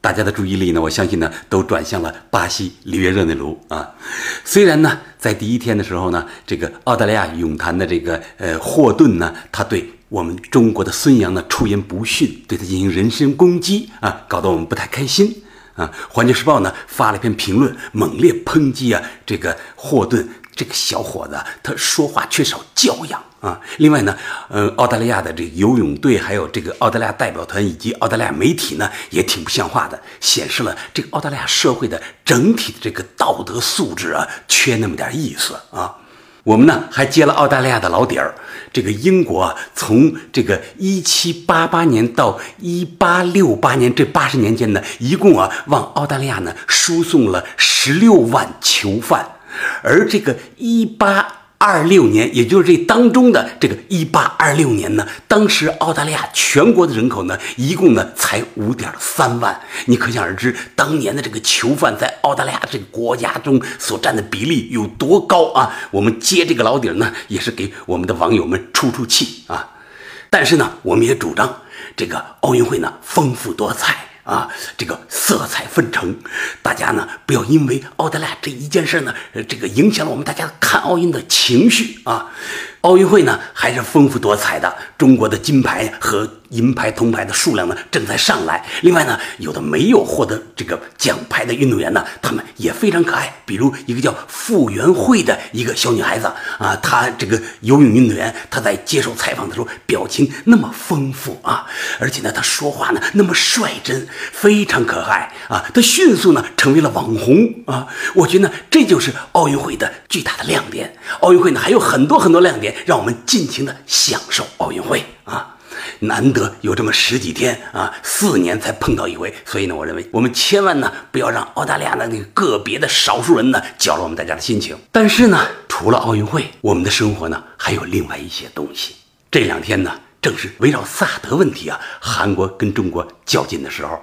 大家的注意力呢，我相信呢，都转向了巴西里约热内卢啊。虽然呢，在第一天的时候呢，这个澳大利亚泳坛的这个呃霍顿呢，他对我们中国的孙杨呢出言不逊，对他进行人身攻击啊，搞得我们不太开心啊。环球时报呢发了一篇评论，猛烈抨击啊这个霍顿。这个小伙子，他说话缺少教养啊！另外呢，呃，澳大利亚的这个游泳队，还有这个澳大利亚代表团以及澳大利亚媒体呢，也挺不像话的，显示了这个澳大利亚社会的整体的这个道德素质啊，缺那么点意思啊！我们呢还接了澳大利亚的老底儿，这个英国啊，从这个一七八八年到一八六八年这八十年间呢，一共啊往澳大利亚呢输送了十六万囚犯。而这个一八二六年，也就是这当中的这个一八二六年呢，当时澳大利亚全国的人口呢，一共呢才五点三万。你可想而知，当年的这个囚犯在澳大利亚这个国家中所占的比例有多高啊！我们揭这个老底儿呢，也是给我们的网友们出出气啊。但是呢，我们也主张这个奥运会呢丰富多彩。啊，这个色彩纷呈，大家呢不要因为奥德拉这一件事呢，这个影响了我们大家看奥运的情绪啊。奥运会呢还是丰富多彩的，中国的金牌和银牌、铜牌的数量呢正在上来。另外呢，有的没有获得这个奖牌的运动员呢，他们也非常可爱。比如一个叫傅园慧的一个小女孩子啊，她这个游泳运动员，她在接受采访的时候表情那么丰富啊，而且呢，她说话呢那么率真，非常可爱啊。她迅速呢成为了网红啊。我觉得这就是奥运会的巨大的亮点。奥运会呢还有很多很多亮点。让我们尽情的享受奥运会啊！难得有这么十几天啊，四年才碰到一回，所以呢，我认为我们千万呢不要让澳大利亚的那个个别的少数人呢搅了我们大家的心情。但是呢，除了奥运会，我们的生活呢还有另外一些东西。这两天呢，正是围绕萨德问题啊，韩国跟中国较劲的时候。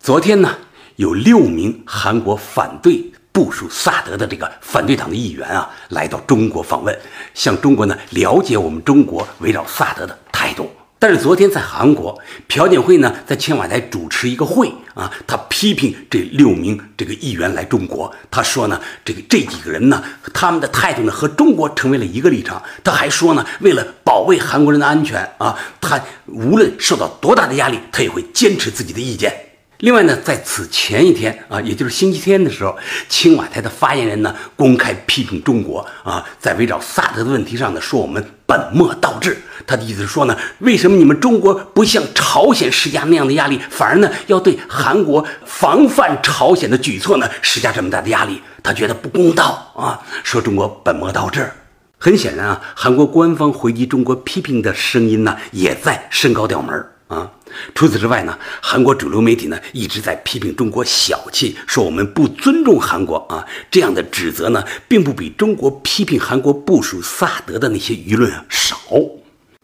昨天呢，有六名韩国反对。部署萨德的这个反对党的议员啊，来到中国访问，向中国呢了解我们中国围绕萨德的态度。但是昨天在韩国，朴槿惠呢在青瓦台主持一个会啊，他批评这六名这个议员来中国，他说呢，这个这几个人呢，他们的态度呢和中国成为了一个立场。他还说呢，为了保卫韩国人的安全啊，他无论受到多大的压力，他也会坚持自己的意见。另外呢，在此前一天啊，也就是星期天的时候，青瓦台的发言人呢公开批评中国啊，在围绕萨德的问题上呢，说我们本末倒置。他的意思是说呢，为什么你们中国不像朝鲜施加那样的压力，反而呢要对韩国防范朝鲜的举措呢施加这么大的压力？他觉得不公道啊，说中国本末倒置。很显然啊，韩国官方回击中国批评的声音呢，也在升高调门啊。除此之外呢，韩国主流媒体呢一直在批评中国小气，说我们不尊重韩国啊。这样的指责呢，并不比中国批评韩国部署萨德的那些舆论少。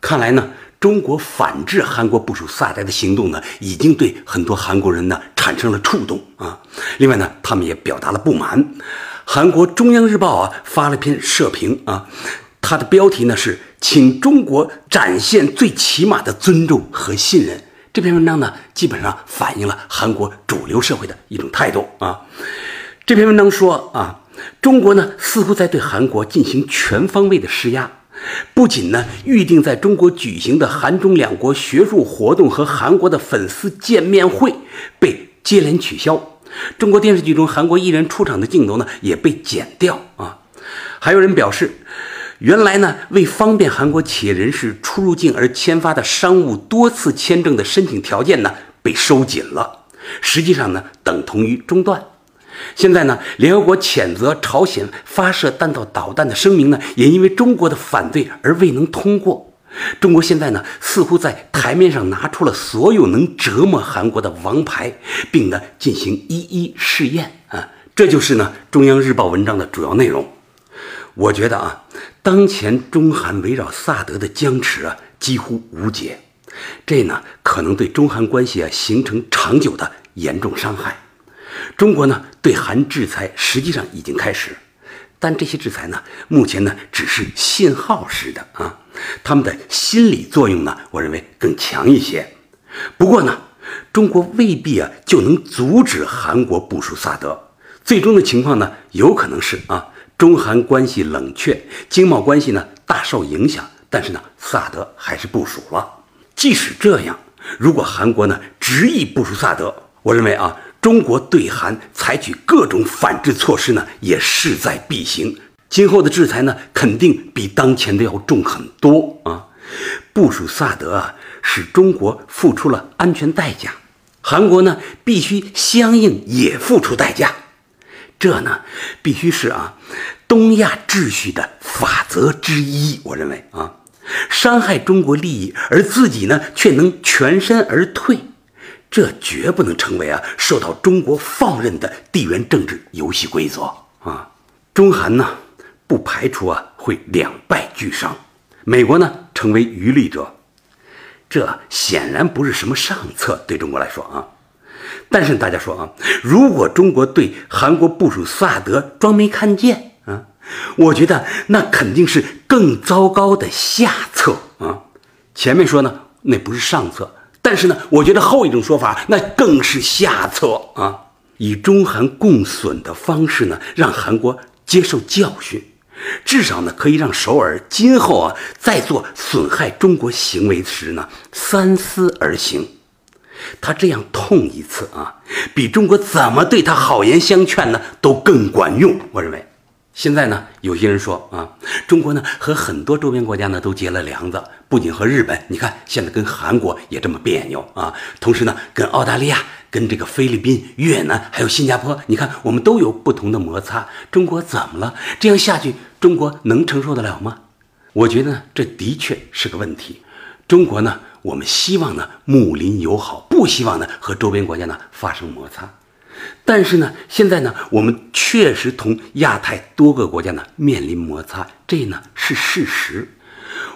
看来呢，中国反制韩国部署萨德的行动呢，已经对很多韩国人呢产生了触动啊。另外呢，他们也表达了不满。韩国中央日报啊发了篇社评啊，它的标题呢是“请中国展现最起码的尊重和信任”。这篇文章呢，基本上反映了韩国主流社会的一种态度啊。这篇文章说啊，中国呢似乎在对韩国进行全方位的施压，不仅呢预定在中国举行的韩中两国学术活动和韩国的粉丝见面会被接连取消，中国电视剧中韩国艺人出场的镜头呢也被剪掉啊。还有人表示。原来呢，为方便韩国企业人士出入境而签发的商务多次签证的申请条件呢，被收紧了，实际上呢，等同于中断。现在呢，联合国谴责朝鲜发射弹道导弹的声明呢，也因为中国的反对而未能通过。中国现在呢，似乎在台面上拿出了所有能折磨韩国的王牌，并呢进行一一试验啊，这就是呢中央日报文章的主要内容。我觉得啊，当前中韩围绕萨德的僵持啊几乎无解，这呢可能对中韩关系啊形成长久的严重伤害。中国呢对韩制裁实际上已经开始，但这些制裁呢目前呢只是信号式的啊，他们的心理作用呢我认为更强一些。不过呢，中国未必啊就能阻止韩国部署萨德，最终的情况呢有可能是啊。中韩关系冷却，经贸关系呢大受影响，但是呢，萨德还是部署了。即使这样，如果韩国呢执意部署萨德，我认为啊，中国对韩采取各种反制措施呢也势在必行。今后的制裁呢，肯定比当前的要重很多啊。部署萨德啊，使中国付出了安全代价，韩国呢必须相应也付出代价。这呢，必须是啊，东亚秩序的法则之一。我认为啊，伤害中国利益，而自己呢却能全身而退，这绝不能成为啊受到中国放任的地缘政治游戏规则啊。中韩呢，不排除啊会两败俱伤，美国呢成为渔利者，这显然不是什么上策，对中国来说啊。但是大家说啊，如果中国对韩国部署萨德装没看见啊，我觉得那肯定是更糟糕的下策啊。前面说呢，那不是上策，但是呢，我觉得后一种说法那更是下策啊。以中韩共损的方式呢，让韩国接受教训，至少呢可以让首尔今后啊在做损害中国行为时呢三思而行。他这样痛一次啊，比中国怎么对他好言相劝呢，都更管用。我认为，现在呢，有些人说啊，中国呢和很多周边国家呢都结了梁子，不仅和日本，你看现在跟韩国也这么别扭啊，同时呢跟澳大利亚、跟这个菲律宾、越南还有新加坡，你看我们都有不同的摩擦。中国怎么了？这样下去，中国能承受得了吗？我觉得呢，这的确是个问题。中国呢？我们希望呢睦邻友好，不希望呢和周边国家呢发生摩擦。但是呢，现在呢，我们确实同亚太多个国家呢面临摩擦，这呢是事实。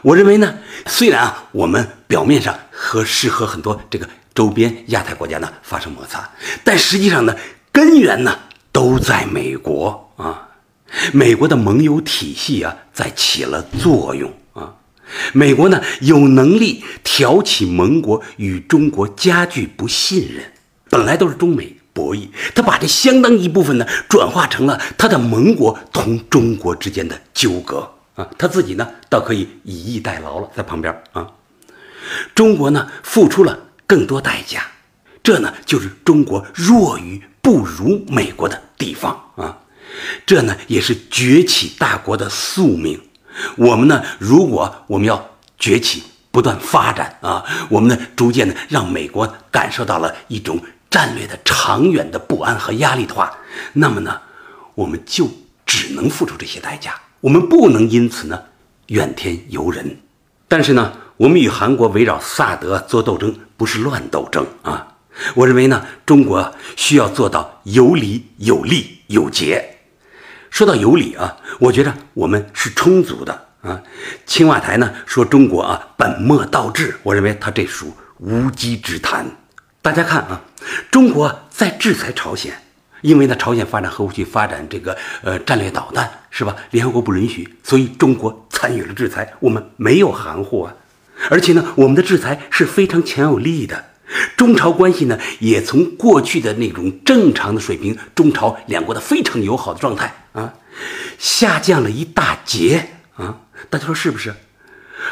我认为呢，虽然啊我们表面上和是和很多这个周边亚太国家呢发生摩擦，但实际上呢，根源呢都在美国啊，美国的盟友体系啊在起了作用。美国呢有能力挑起盟国与中国加剧不信任，本来都是中美博弈，他把这相当一部分呢转化成了他的盟国同中国之间的纠葛。啊，他自己呢倒可以以逸待劳了，在旁边。啊，中国呢付出了更多代价，这呢就是中国弱于不如美国的地方。啊，这呢也是崛起大国的宿命。我们呢？如果我们要崛起、不断发展啊，我们呢逐渐的让美国感受到了一种战略的长远的不安和压力的话，那么呢，我们就只能付出这些代价。我们不能因此呢怨天尤人。但是呢，我们与韩国围绕萨德做斗争，不是乱斗争啊。我认为呢，中国需要做到有理、有利、有节。说到有理啊，我觉得我们是充足的啊。青瓦台呢说中国啊本末倒置，我认为他这属无稽之谈。大家看啊，中国在制裁朝鲜，因为呢朝鲜发展核武器、发展这个呃战略导弹是吧？联合国不允许，所以中国参与了制裁，我们没有含糊啊。而且呢，我们的制裁是非常强有力的。中朝关系呢，也从过去的那种正常的水平，中朝两国的非常友好的状态，下降了一大截啊！大家说是不是？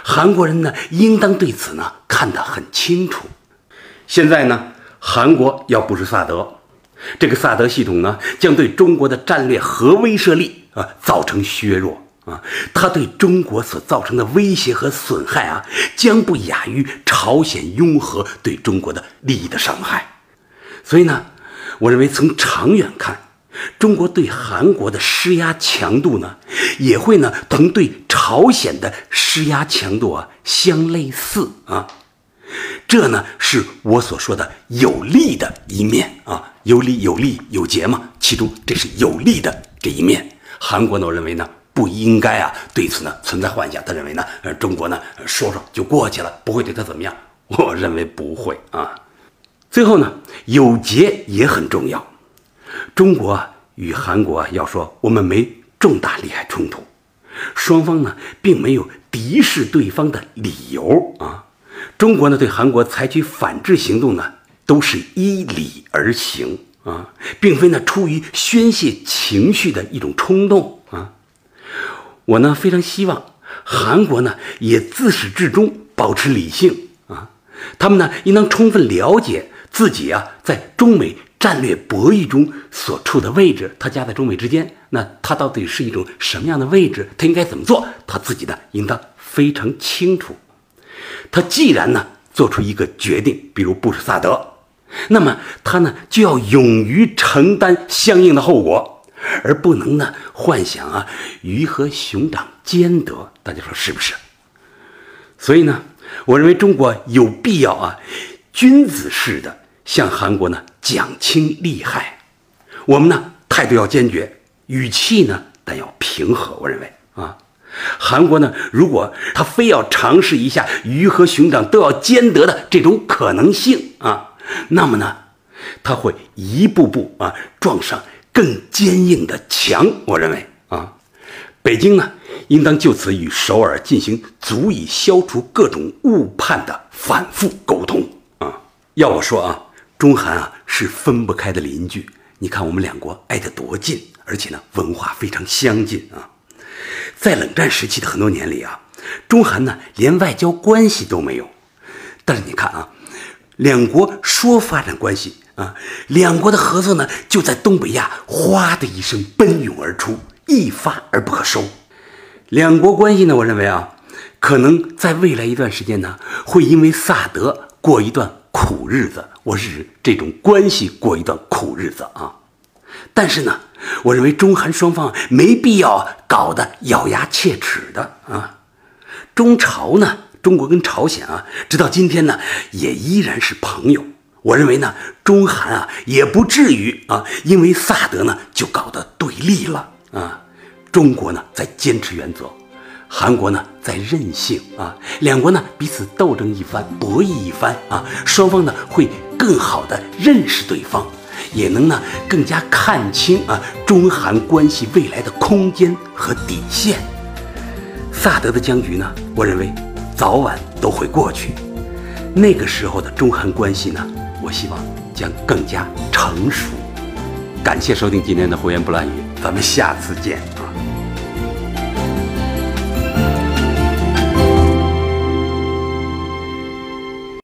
韩国人呢，应当对此呢看得很清楚。现在呢，韩国要部署萨德，这个萨德系统呢，将对中国的战略核威慑力啊造成削弱。啊，他对中国所造成的威胁和损害啊，将不亚于朝鲜拥核对中国的利益的伤害。所以呢，我认为从长远看，中国对韩国的施压强度呢，也会呢同对朝鲜的施压强度啊相类似啊。这呢是我所说的有利的一面啊，有利有利有节嘛，其中这是有利的这一面。韩国呢，我认为呢。不应该啊对此呢存在幻想。他认为呢，呃，中国呢说说就过去了，不会对他怎么样。我认为不会啊。最后呢，有节也很重要。中国与韩国要说我们没重大利害冲突，双方呢并没有敌视对方的理由啊。中国呢对韩国采取反制行动呢，都是依理而行啊，并非呢出于宣泄情绪的一种冲动啊。我呢非常希望韩国呢也自始至终保持理性啊，他们呢应当充分了解自己啊在中美战略博弈中所处的位置，他夹在中美之间，那他到底是一种什么样的位置？他应该怎么做？他自己呢应当非常清楚。他既然呢做出一个决定，比如布什萨德，那么他呢就要勇于承担相应的后果，而不能呢幻想啊鱼和熊掌兼得。大家说是不是？所以呢，我认为中国有必要啊君子式的向韩国呢讲清利害，我们呢态度要坚决，语气呢但要平和。我认为啊。韩国呢，如果他非要尝试一下鱼和熊掌都要兼得的这种可能性啊，那么呢，他会一步步啊撞上更坚硬的墙。我认为啊，北京呢，应当就此与首尔进行足以消除各种误判的反复沟通啊。要我说啊，中韩啊是分不开的邻居。你看我们两国挨得多近，而且呢文化非常相近啊。在冷战时期的很多年里啊，中韩呢连外交关系都没有。但是你看啊，两国说发展关系啊，两国的合作呢就在东北亚哗的一声奔涌而出，一发而不可收。两国关系呢，我认为啊，可能在未来一段时间呢，会因为萨德过一段苦日子。我是这种关系过一段苦日子啊。但是呢，我认为中韩双方没必要搞得咬牙切齿的啊。中朝呢，中国跟朝鲜啊，直到今天呢，也依然是朋友。我认为呢，中韩啊，也不至于啊，因为萨德呢就搞得对立了啊。中国呢在坚持原则，韩国呢在任性啊。两国呢彼此斗争一番，博弈一番啊，双方呢会更好的认识对方。也能呢更加看清啊中韩关系未来的空间和底线。萨德的僵局呢，我认为早晚都会过去。那个时候的中韩关系呢，我希望将更加成熟。感谢收听今天的胡言不乱语，咱们下次见。